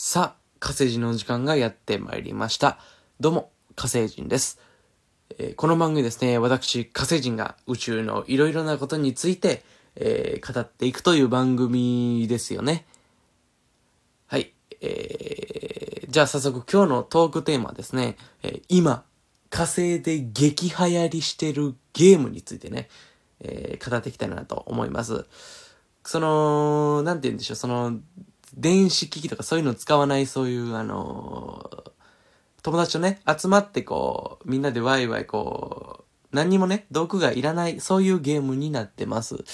さあ、火星人の時間がやってまいりました。どうも、火星人です。えーこの番組ですね、私、火星人が宇宙のいろいろなことについて、えー語っていくという番組ですよね。はい。えー、じゃあ早速今日のトークテーマはですね、え今、火星で激流行りしてるゲームについてね、え語っていきたいなと思います。その、なんて言うんでしょう、その、電子機器とかそういうの使わない、そういう、あのー友達とね、集まってこう、みんなでワイワイこう、何にもね、道具がいらない、そういうゲームになってます。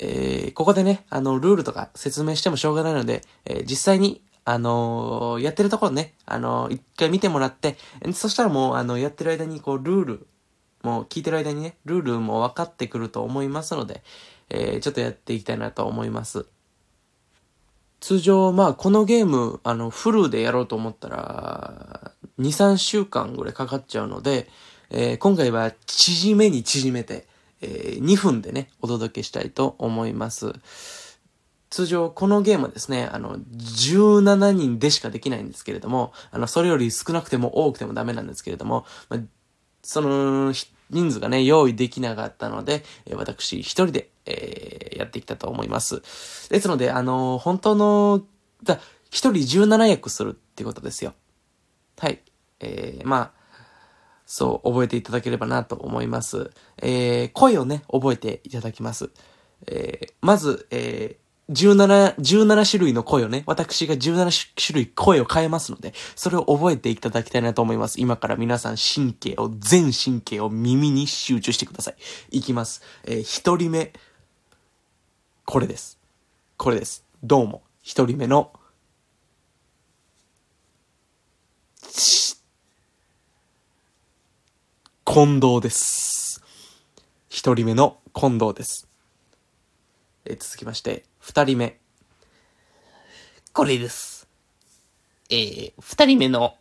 えーここでね、あの、ルールとか説明してもしょうがないので、えー実際に、あのーやってるところね、あのー一回見てもらって、そしたらもう、あの、やってる間に、こう、ルール、もう聞いてる間にね、ルールも分かってくると思いますので、えーちょっとやっていきたいなと思います。通常、まあ、このゲーム、あの、フルでやろうと思ったら、2、3週間ぐらいかかっちゃうので、えー今回は縮めに縮めて、えー2分でね、お届けしたいと思います。通常、このゲームはですね、あの、17人でしかできないんですけれども、あの、それより少なくても多くてもダメなんですけれども、まあその、人数がね、用意できなかったので、え私一人で、えーやってきたと思います。ですので、あのー本当の、だ一人17役するってことですよ。はい。えー、まあ、そう、覚えていただければなと思います。えー、声をね、覚えていただきます。えー、まず、えー、17、17種類の声をね、私が17種類声を変えますので、それを覚えていただきたいなと思います。今から皆さん神経を、全神経を耳に集中してください。いきます。えー、一人目、これです。これです。どうも。一人目の、近藤です。一人目の近藤です。えー続きまして、二人目。これです。えー、二人目の、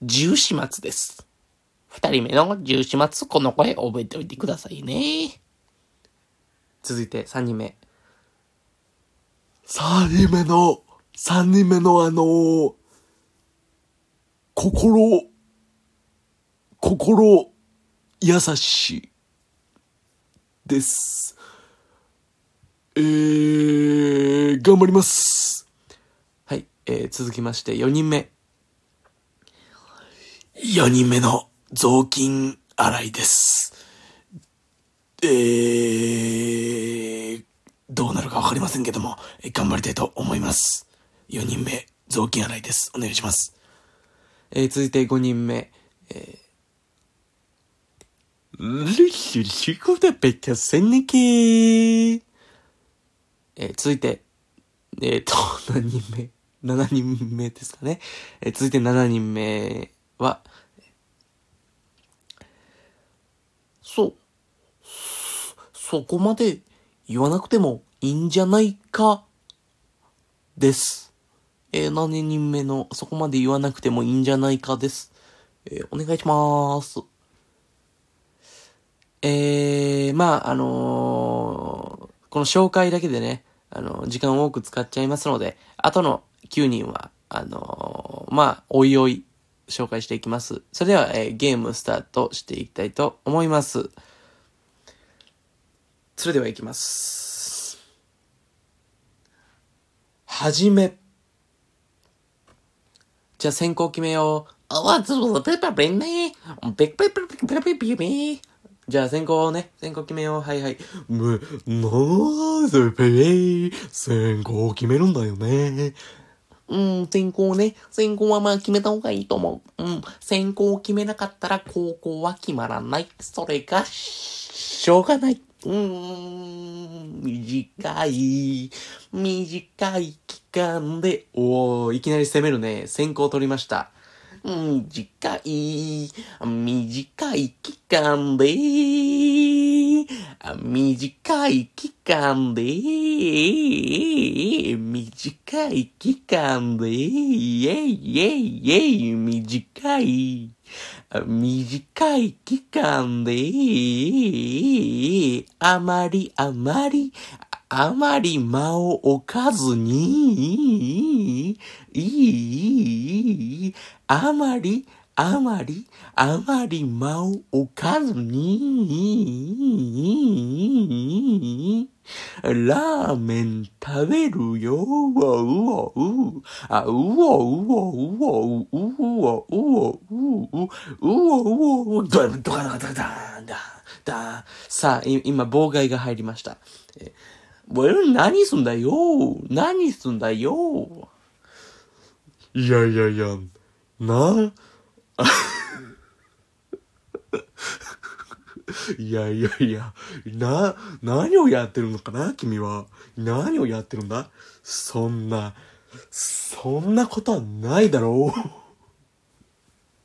重始末です。二人目の重始末、この声覚えておいてくださいね。続いて三人目。三人目の、三人目のあのー心、心、優しい、です。えー、頑張ります。はい。えー続きまして、四人目。四人目の雑巾洗いです。えー、どうなるかわかりませんけども、え頑張りたいと思います。四人目、雑巾洗いです。お願いします。えー続いて五人目。えルシシコダペキャセネケー。ーえー続いて、えっ、と、何人目 ?7 人目ですかね。えー続いて7人目は、そう、そこまで言わなくてもいいんじゃないか、です。えー、何人目のそこまで言わなくてもいいんじゃないかです。えーお願いしまーす。えー、まあ、あのーこの紹介だけでね、あの時間を多く使っちゃいますので、あとの9人は、あのーまあ、おいおい紹介していきます。それでは、えーゲームスタートしていきたいと思います。それでは行きます。はじめ。じゃあ先行決めよう。あわ、ずるペパペンね。ペクペクペクペクペクペクペじゃあ先行ね。先行決めよう。はいはい。む、なーぜペイ、先行決めるんだよね。うん、先行ね。先行はまあ決めた方がいいと思う。うん、先行を決めなかったら高校は決まらない。それが、しょうがない。うーん、短い、短い期間で、おー、いきなり攻めるね。先行取りました。短い、短い期間で、短い期間で、短い期間で、イェイイェイイェイ、短い、短い期間で、あまりあまり、あまり間を置かずに、いい、あまり、あまり、あまり間を置かずに、ラーメン食べるよ、うおうおう、あ、うおうおうおう、うおうおう、うおうおうわ、ドカドカドカドカだ、だ、さあ、い今、妨害が入りました。え俺何すんだよ何すんだよいやいやいや、な、いやいやいや、な、何をやってるのかな君は。何をやってるんだ？そんな、そんなことはないだろう。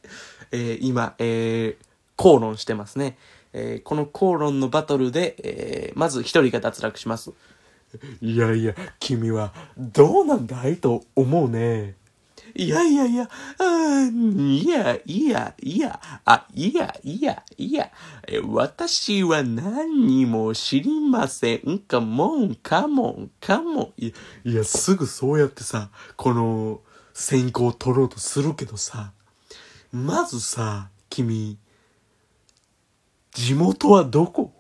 えー今、えー口論してますね。えーこの口論のバトルで、えーまず一人が脱落します。いやいや、君はどうなんだいと思うね。いやいやいや、あーいや、いや、いや、あ、いや、いや、いや、え私は何にも知りません。かもん、かもん、かもん。いや、いや、すぐそうやってさ、この先行を取ろうとするけどさ、まずさ、君、地元はどこ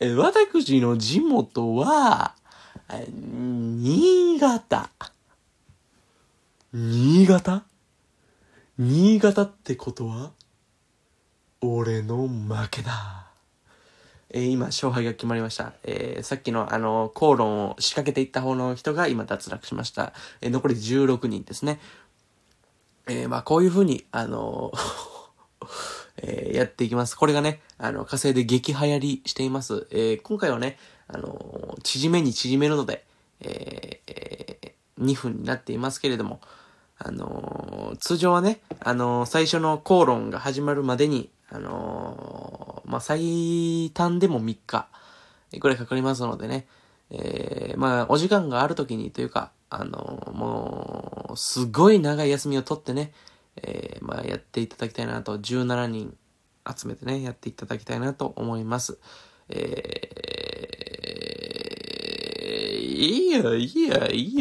え私の地元は、新潟。新潟？新潟ってことは俺の負けだ。えー今、勝敗が決まりました。えーさっきの、あの、口論を仕掛けていった方の人が今脱落しました。えー残り16人ですね。えまあ、こういう風に、あのえーやっていきます。これがね、あの、火星で激流行りしています。えー今回はね、あの縮めに縮めるので、えーえー2分になっていますけれども、あの通常はね、あの最初の口論が始まるまでに、あのまあ、最短でも3日ぐらいかかりますのでね、えーまあ、お時間がある時にというか、あのもう、すごい長い休みを取ってね、まあ、やっていただきたいなと、17人集めてね、やっていただきたいなと思います。えー、いいや、いいや、いいや。